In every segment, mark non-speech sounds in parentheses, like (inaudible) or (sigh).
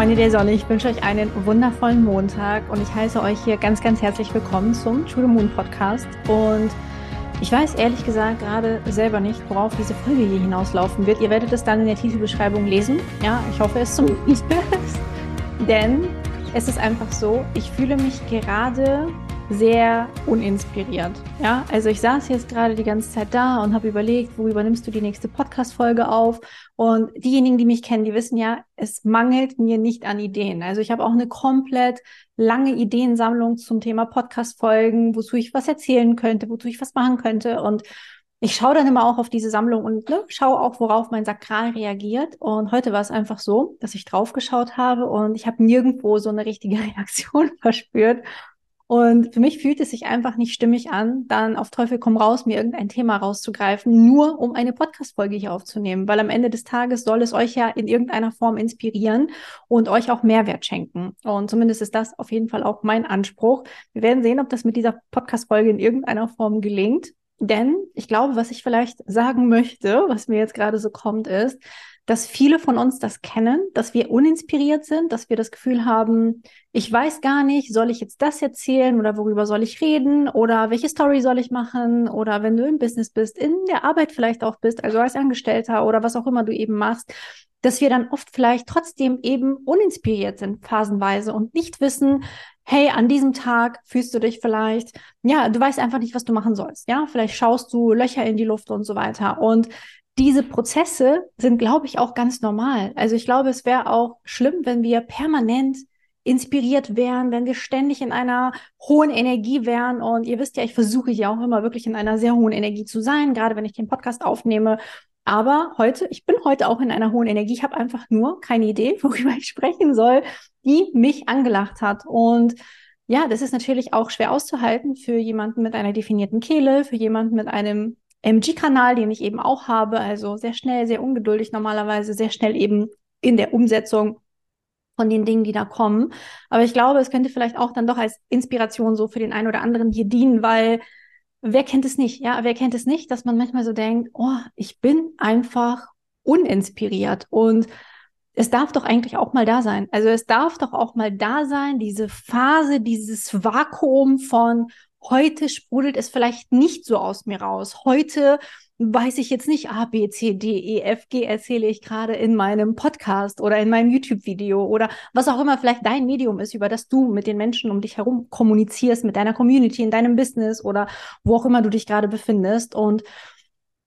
Freunde der Sonne, ich wünsche euch einen wundervollen Montag und ich heiße euch hier ganz, ganz herzlich willkommen zum the Moon Podcast. Und ich weiß ehrlich gesagt gerade selber nicht, worauf diese Folge hier hinauslaufen wird. Ihr werdet es dann in der Titelbeschreibung lesen. Ja, ich hoffe es zumindest. (laughs) Denn es ist einfach so, ich fühle mich gerade sehr uninspiriert. Ja, also ich saß jetzt gerade die ganze Zeit da und habe überlegt, worüber nimmst du die nächste Podcast-Folge auf? Und diejenigen, die mich kennen, die wissen ja, es mangelt mir nicht an Ideen. Also ich habe auch eine komplett lange Ideensammlung zum Thema Podcast-Folgen, wozu ich was erzählen könnte, wozu ich was machen könnte. Und ich schaue dann immer auch auf diese Sammlung und ne, schaue auch, worauf mein Sakral reagiert. Und heute war es einfach so, dass ich draufgeschaut habe und ich habe nirgendwo so eine richtige (laughs) Reaktion verspürt. Und für mich fühlt es sich einfach nicht stimmig an, dann auf Teufel komm raus, mir irgendein Thema rauszugreifen, nur um eine Podcast-Folge hier aufzunehmen. Weil am Ende des Tages soll es euch ja in irgendeiner Form inspirieren und euch auch Mehrwert schenken. Und zumindest ist das auf jeden Fall auch mein Anspruch. Wir werden sehen, ob das mit dieser Podcast-Folge in irgendeiner Form gelingt. Denn ich glaube, was ich vielleicht sagen möchte, was mir jetzt gerade so kommt, ist, dass viele von uns das kennen, dass wir uninspiriert sind, dass wir das Gefühl haben, ich weiß gar nicht, soll ich jetzt das erzählen oder worüber soll ich reden oder welche Story soll ich machen oder wenn du im Business bist, in der Arbeit vielleicht auch bist, also als Angestellter oder was auch immer du eben machst, dass wir dann oft vielleicht trotzdem eben uninspiriert sind, phasenweise und nicht wissen, hey, an diesem Tag fühlst du dich vielleicht, ja, du weißt einfach nicht, was du machen sollst, ja, vielleicht schaust du Löcher in die Luft und so weiter. Und diese Prozesse sind, glaube ich, auch ganz normal. Also ich glaube, es wäre auch schlimm, wenn wir permanent inspiriert wären, wenn wir ständig in einer hohen Energie wären. Und ihr wisst ja, ich versuche ja auch immer wirklich in einer sehr hohen Energie zu sein, gerade wenn ich den Podcast aufnehme. Aber heute, ich bin heute auch in einer hohen Energie. Ich habe einfach nur keine Idee, (laughs) worüber ich sprechen soll, die mich angelacht hat. Und ja, das ist natürlich auch schwer auszuhalten für jemanden mit einer definierten Kehle, für jemanden mit einem MG-Kanal, den ich eben auch habe, also sehr schnell, sehr ungeduldig normalerweise, sehr schnell eben in der Umsetzung von den Dingen, die da kommen. Aber ich glaube, es könnte vielleicht auch dann doch als Inspiration so für den einen oder anderen hier dienen, weil wer kennt es nicht? Ja, wer kennt es nicht, dass man manchmal so denkt, oh, ich bin einfach uninspiriert und es darf doch eigentlich auch mal da sein. Also es darf doch auch mal da sein, diese Phase, dieses Vakuum von, Heute sprudelt es vielleicht nicht so aus mir raus. Heute weiß ich jetzt nicht A, B, C, D, E, F, G erzähle ich gerade in meinem Podcast oder in meinem YouTube-Video oder was auch immer vielleicht dein Medium ist, über das du mit den Menschen um dich herum kommunizierst, mit deiner Community, in deinem Business oder wo auch immer du dich gerade befindest. Und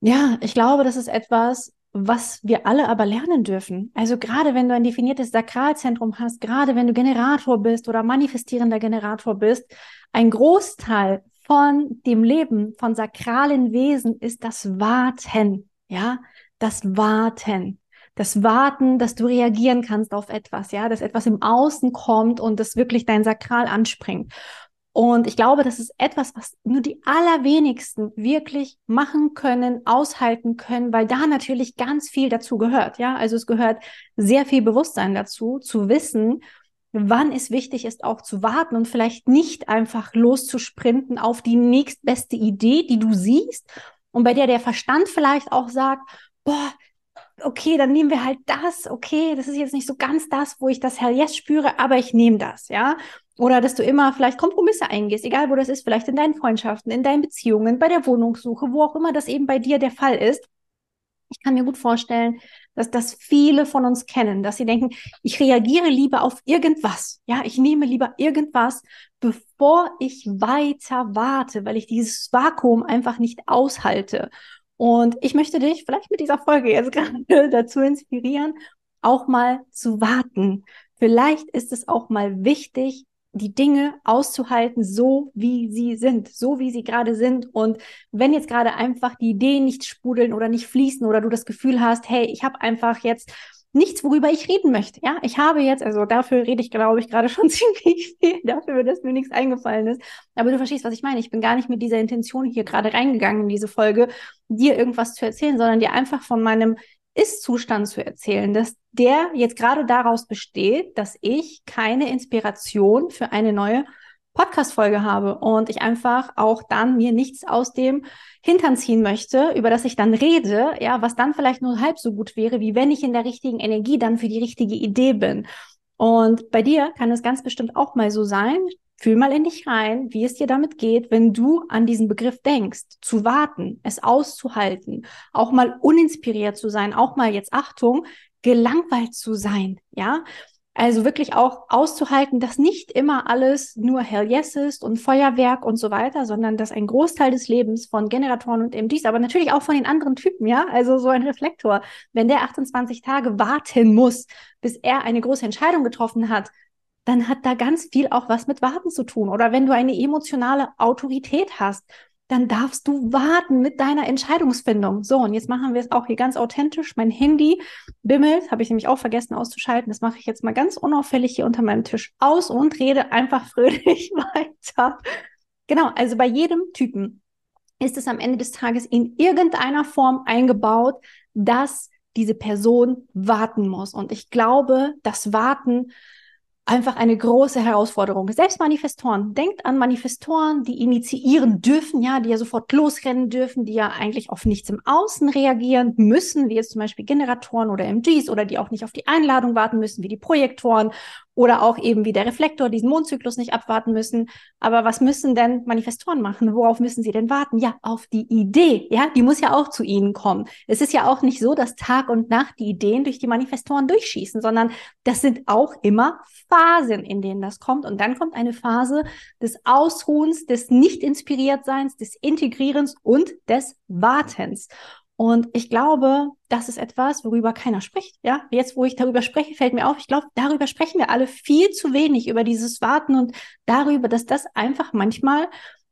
ja, ich glaube, das ist etwas, was wir alle aber lernen dürfen. Also gerade wenn du ein definiertes Sakralzentrum hast, gerade wenn du Generator bist oder manifestierender Generator bist, ein Großteil von dem Leben von sakralen Wesen ist das Warten, ja, das Warten. Das Warten, dass du reagieren kannst auf etwas, ja, dass etwas im Außen kommt und das wirklich dein Sakral anspringt. Und ich glaube, das ist etwas, was nur die allerwenigsten wirklich machen können, aushalten können, weil da natürlich ganz viel dazu gehört. Ja, also es gehört sehr viel Bewusstsein dazu, zu wissen, wann es wichtig ist, auch zu warten und vielleicht nicht einfach loszusprinten auf die nächstbeste Idee, die du siehst und bei der der Verstand vielleicht auch sagt, boah, okay, dann nehmen wir halt das, okay, das ist jetzt nicht so ganz das, wo ich das Hell Yes spüre, aber ich nehme das, ja. Oder dass du immer vielleicht Kompromisse eingehst, egal wo das ist, vielleicht in deinen Freundschaften, in deinen Beziehungen, bei der Wohnungssuche, wo auch immer das eben bei dir der Fall ist. Ich kann mir gut vorstellen, dass das viele von uns kennen, dass sie denken, ich reagiere lieber auf irgendwas. Ja, ich nehme lieber irgendwas, bevor ich weiter warte, weil ich dieses Vakuum einfach nicht aushalte. Und ich möchte dich vielleicht mit dieser Folge jetzt (laughs) gerade dazu inspirieren, auch mal zu warten. Vielleicht ist es auch mal wichtig, die Dinge auszuhalten, so wie sie sind, so wie sie gerade sind. Und wenn jetzt gerade einfach die Ideen nicht sprudeln oder nicht fließen oder du das Gefühl hast, hey, ich habe einfach jetzt nichts, worüber ich reden möchte. Ja, ich habe jetzt, also dafür rede ich, glaube ich, gerade (laughs) schon ziemlich viel, dafür, dass mir nichts eingefallen ist. Aber du verstehst, was ich meine. Ich bin gar nicht mit dieser Intention hier gerade reingegangen in diese Folge, dir irgendwas zu erzählen, sondern dir einfach von meinem ist-Zustand zu erzählen, dass der jetzt gerade daraus besteht, dass ich keine Inspiration für eine neue Podcast-Folge habe und ich einfach auch dann mir nichts aus dem Hintern ziehen möchte, über das ich dann rede, ja, was dann vielleicht nur halb so gut wäre, wie wenn ich in der richtigen Energie dann für die richtige Idee bin. Und bei dir kann es ganz bestimmt auch mal so sein, Fühl mal in dich rein, wie es dir damit geht, wenn du an diesen Begriff denkst, zu warten, es auszuhalten, auch mal uninspiriert zu sein, auch mal jetzt Achtung, gelangweilt zu sein, ja? Also wirklich auch auszuhalten, dass nicht immer alles nur Hell Yes ist und Feuerwerk und so weiter, sondern dass ein Großteil des Lebens von Generatoren und MDs, aber natürlich auch von den anderen Typen, ja, also so ein Reflektor, wenn der 28 Tage warten muss, bis er eine große Entscheidung getroffen hat, dann hat da ganz viel auch was mit Warten zu tun. Oder wenn du eine emotionale Autorität hast, dann darfst du warten mit deiner Entscheidungsfindung. So, und jetzt machen wir es auch hier ganz authentisch. Mein Handy bimmelt, habe ich nämlich auch vergessen auszuschalten. Das mache ich jetzt mal ganz unauffällig hier unter meinem Tisch aus und rede einfach (laughs) fröhlich weiter. Genau, also bei jedem Typen ist es am Ende des Tages in irgendeiner Form eingebaut, dass diese Person warten muss. Und ich glaube, das Warten einfach eine große Herausforderung. Selbst Manifestoren. Denkt an Manifestoren, die initiieren dürfen, ja, die ja sofort losrennen dürfen, die ja eigentlich auf nichts im Außen reagieren müssen, wie jetzt zum Beispiel Generatoren oder MGs oder die auch nicht auf die Einladung warten müssen, wie die Projektoren oder auch eben wie der Reflektor diesen Mondzyklus nicht abwarten müssen. Aber was müssen denn Manifestoren machen? Worauf müssen sie denn warten? Ja, auf die Idee. Ja, die muss ja auch zu ihnen kommen. Es ist ja auch nicht so, dass Tag und Nacht die Ideen durch die Manifestoren durchschießen, sondern das sind auch immer Phasen, in denen das kommt. Und dann kommt eine Phase des Ausruhens, des Nicht-Inspiriertseins, des Integrierens und des Wartens. Und ich glaube, das ist etwas, worüber keiner spricht. Ja, jetzt, wo ich darüber spreche, fällt mir auf, ich glaube, darüber sprechen wir alle viel zu wenig über dieses Warten und darüber, dass das einfach manchmal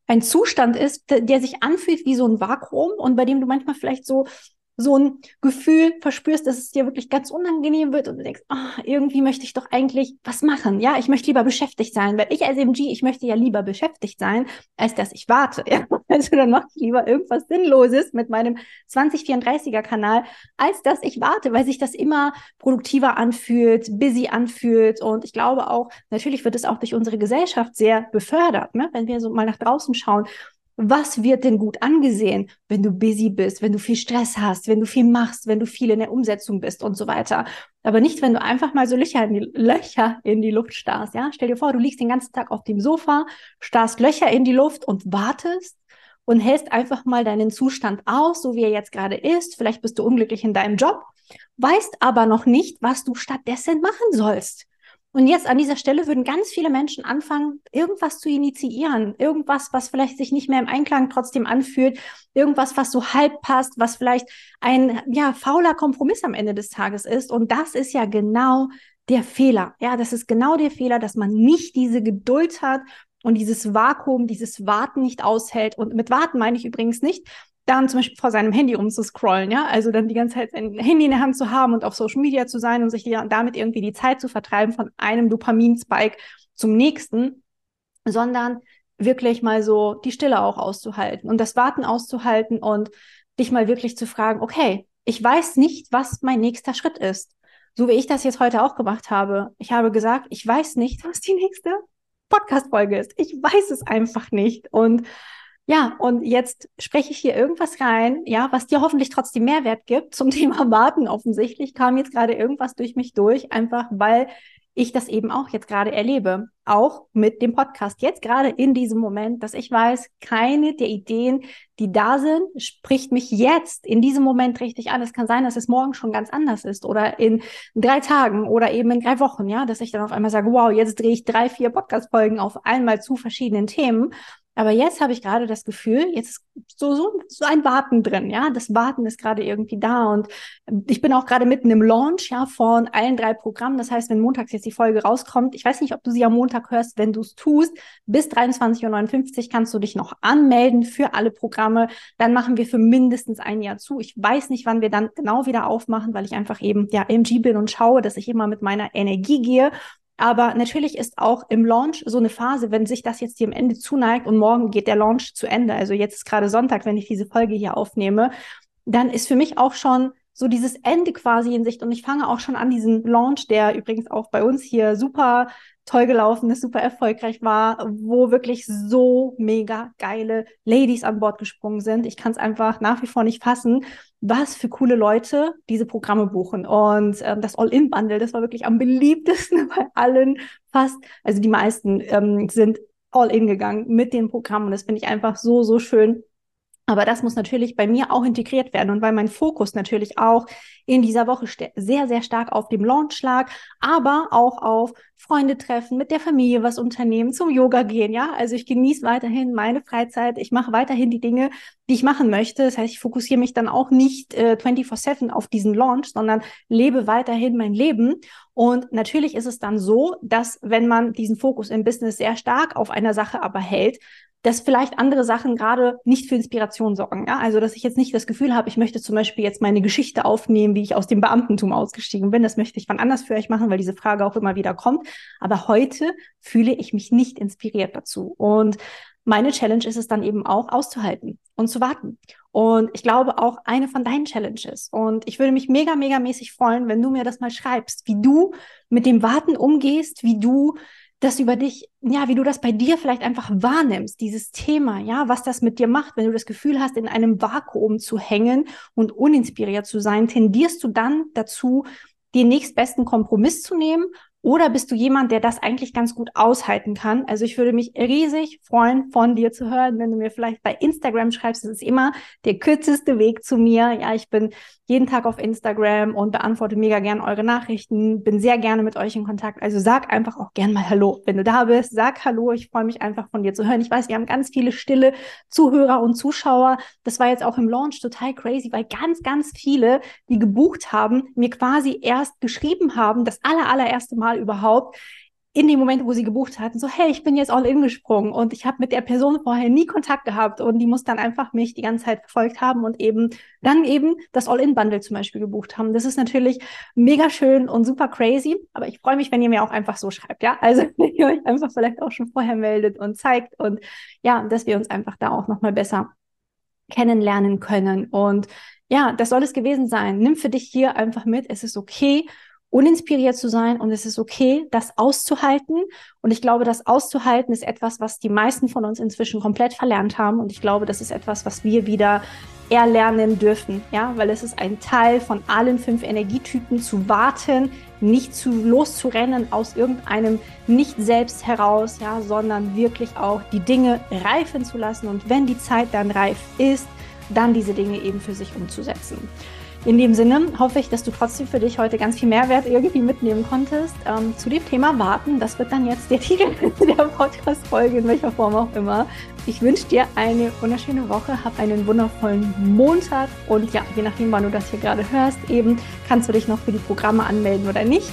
ein Zustand ist, der sich anfühlt wie so ein Vakuum und bei dem du manchmal vielleicht so so ein Gefühl verspürst, dass es dir wirklich ganz unangenehm wird und du denkst, oh, irgendwie möchte ich doch eigentlich was machen. Ja, ich möchte lieber beschäftigt sein, weil ich als MG, ich möchte ja lieber beschäftigt sein, als dass ich warte. Ja? (laughs) Also dann mache ich lieber irgendwas Sinnloses mit meinem 2034er Kanal, als dass ich warte, weil sich das immer produktiver anfühlt, busy anfühlt und ich glaube auch, natürlich wird es auch durch unsere Gesellschaft sehr befördert, ne? wenn wir so mal nach draußen schauen was wird denn gut angesehen, wenn du busy bist, wenn du viel Stress hast, wenn du viel machst, wenn du viel in der Umsetzung bist und so weiter. Aber nicht, wenn du einfach mal so Löcher in die, Löcher in die Luft starrst. Ja? Stell dir vor, du liegst den ganzen Tag auf dem Sofa, starrst Löcher in die Luft und wartest und hältst einfach mal deinen Zustand aus, so wie er jetzt gerade ist. Vielleicht bist du unglücklich in deinem Job, weißt aber noch nicht, was du stattdessen machen sollst. Und jetzt an dieser Stelle würden ganz viele Menschen anfangen, irgendwas zu initiieren, irgendwas, was vielleicht sich nicht mehr im Einklang trotzdem anfühlt, irgendwas, was so halb passt, was vielleicht ein ja fauler Kompromiss am Ende des Tages ist. Und das ist ja genau der Fehler. Ja, das ist genau der Fehler, dass man nicht diese Geduld hat und dieses Vakuum, dieses Warten nicht aushält. Und mit Warten meine ich übrigens nicht, dann zum Beispiel vor seinem Handy rumzuscrollen, ja, also dann die ganze Zeit ein Handy in der Hand zu haben und auf Social Media zu sein und sich damit irgendwie die Zeit zu vertreiben von einem Dopaminspike zum nächsten, sondern wirklich mal so die Stille auch auszuhalten und das Warten auszuhalten und dich mal wirklich zu fragen, okay, ich weiß nicht, was mein nächster Schritt ist. So wie ich das jetzt heute auch gemacht habe. Ich habe gesagt, ich weiß nicht, was die nächste Podcast-Folge ist. Ich weiß es einfach nicht. Und ja, und jetzt spreche ich hier irgendwas rein, ja, was dir hoffentlich trotzdem Mehrwert gibt zum (laughs) Thema Warten. Offensichtlich kam jetzt gerade irgendwas durch mich durch, einfach weil ich das eben auch jetzt gerade erlebe. Auch mit dem Podcast. Jetzt gerade in diesem Moment, dass ich weiß, keine der Ideen, die da sind, spricht mich jetzt in diesem Moment richtig an. Es kann sein, dass es morgen schon ganz anders ist oder in drei Tagen oder eben in drei Wochen, ja, dass ich dann auf einmal sage, wow, jetzt drehe ich drei, vier Podcast-Folgen auf einmal zu verschiedenen Themen aber jetzt habe ich gerade das Gefühl, jetzt ist so, so, so ein Warten drin, ja. Das Warten ist gerade irgendwie da. Und ich bin auch gerade mitten im Launch, ja, von allen drei Programmen. Das heißt, wenn montags jetzt die Folge rauskommt, ich weiß nicht, ob du sie am Montag hörst, wenn du es tust, bis 23.59 Uhr kannst du dich noch anmelden für alle Programme. Dann machen wir für mindestens ein Jahr zu. Ich weiß nicht, wann wir dann genau wieder aufmachen, weil ich einfach eben, ja, MG bin und schaue, dass ich immer mit meiner Energie gehe aber natürlich ist auch im Launch so eine Phase, wenn sich das jetzt dem Ende zuneigt und morgen geht der Launch zu Ende. Also jetzt ist gerade Sonntag, wenn ich diese Folge hier aufnehme, dann ist für mich auch schon so dieses Ende quasi in Sicht und ich fange auch schon an diesen Launch, der übrigens auch bei uns hier super toll gelaufen ist, super erfolgreich war, wo wirklich so mega geile Ladies an Bord gesprungen sind. Ich kann es einfach nach wie vor nicht fassen, was für coole Leute diese Programme buchen. Und ähm, das All-In-Bundle, das war wirklich am beliebtesten (laughs) bei allen fast. Also die meisten ähm, sind All-In gegangen mit den Programmen. Und das finde ich einfach so, so schön aber das muss natürlich bei mir auch integriert werden und weil mein Fokus natürlich auch in dieser Woche sehr, sehr stark auf dem Launch lag, aber auch auf Freunde treffen, mit der Familie was unternehmen, zum Yoga gehen, ja. Also ich genieße weiterhin meine Freizeit, ich mache weiterhin die Dinge, die ich machen möchte. Das heißt, ich fokussiere mich dann auch nicht äh, 24-7 auf diesen Launch, sondern lebe weiterhin mein Leben. Und natürlich ist es dann so, dass wenn man diesen Fokus im Business sehr stark auf einer Sache aber hält, dass vielleicht andere Sachen gerade nicht für Inspiration sorgen. Ja? Also, dass ich jetzt nicht das Gefühl habe, ich möchte zum Beispiel jetzt meine Geschichte aufnehmen, wie ich aus dem Beamtentum ausgestiegen bin. Das möchte ich wann anders für euch machen, weil diese Frage auch immer wieder kommt. Aber heute fühle ich mich nicht inspiriert dazu. Und meine Challenge ist es dann eben auch auszuhalten und zu warten. Und ich glaube auch eine von deinen Challenges. Und ich würde mich mega, mega mäßig freuen, wenn du mir das mal schreibst, wie du mit dem Warten umgehst, wie du das über dich, ja, wie du das bei dir vielleicht einfach wahrnimmst, dieses Thema, ja, was das mit dir macht, wenn du das Gefühl hast, in einem Vakuum zu hängen und uninspiriert zu sein, tendierst du dann dazu, den nächstbesten Kompromiss zu nehmen oder bist du jemand, der das eigentlich ganz gut aushalten kann? Also ich würde mich riesig freuen, von dir zu hören, wenn du mir vielleicht bei Instagram schreibst. Das ist immer der kürzeste Weg zu mir. Ja, ich bin jeden Tag auf Instagram und beantworte mega gern eure Nachrichten. Bin sehr gerne mit euch in Kontakt. Also sag einfach auch gern mal Hallo. Wenn du da bist, sag Hallo. Ich freue mich einfach von dir zu hören. Ich weiß, wir haben ganz viele stille Zuhörer und Zuschauer. Das war jetzt auch im Launch total crazy, weil ganz, ganz viele, die gebucht haben, mir quasi erst geschrieben haben, das aller, allererste Mal Mal überhaupt in dem Moment, wo sie gebucht hatten, so, hey, ich bin jetzt all in gesprungen und ich habe mit der Person vorher nie Kontakt gehabt und die muss dann einfach mich die ganze Zeit verfolgt haben und eben dann eben das All-in-Bundle zum Beispiel gebucht haben. Das ist natürlich mega schön und super crazy, aber ich freue mich, wenn ihr mir auch einfach so schreibt, ja, also (laughs) wenn ihr euch einfach vielleicht auch schon vorher meldet und zeigt und ja, dass wir uns einfach da auch nochmal besser kennenlernen können und ja, das soll es gewesen sein. Nimm für dich hier einfach mit. Es ist okay uninspiriert zu sein und es ist okay, das auszuhalten. Und ich glaube, das auszuhalten ist etwas, was die meisten von uns inzwischen komplett verlernt haben. Und ich glaube, das ist etwas, was wir wieder erlernen dürfen, ja, weil es ist ein Teil von allen fünf Energietypen zu warten, nicht zu loszurennen aus irgendeinem nicht selbst heraus, ja, sondern wirklich auch die Dinge reifen zu lassen und wenn die Zeit dann reif ist, dann diese Dinge eben für sich umzusetzen. In dem Sinne hoffe ich, dass du trotzdem für dich heute ganz viel Mehrwert irgendwie mitnehmen konntest. Ähm, zu dem Thema Warten, das wird dann jetzt der (laughs) Titel der Podcast-Folge, in welcher Form auch immer. Ich wünsche dir eine wunderschöne Woche, hab einen wundervollen Montag und ja, je nachdem, wann du das hier gerade hörst, eben kannst du dich noch für die Programme anmelden oder nicht.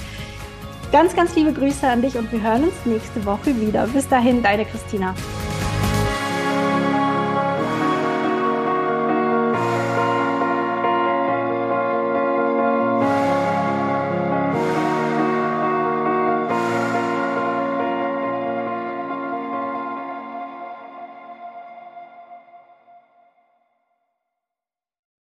Ganz, ganz liebe Grüße an dich und wir hören uns nächste Woche wieder. Bis dahin, deine Christina.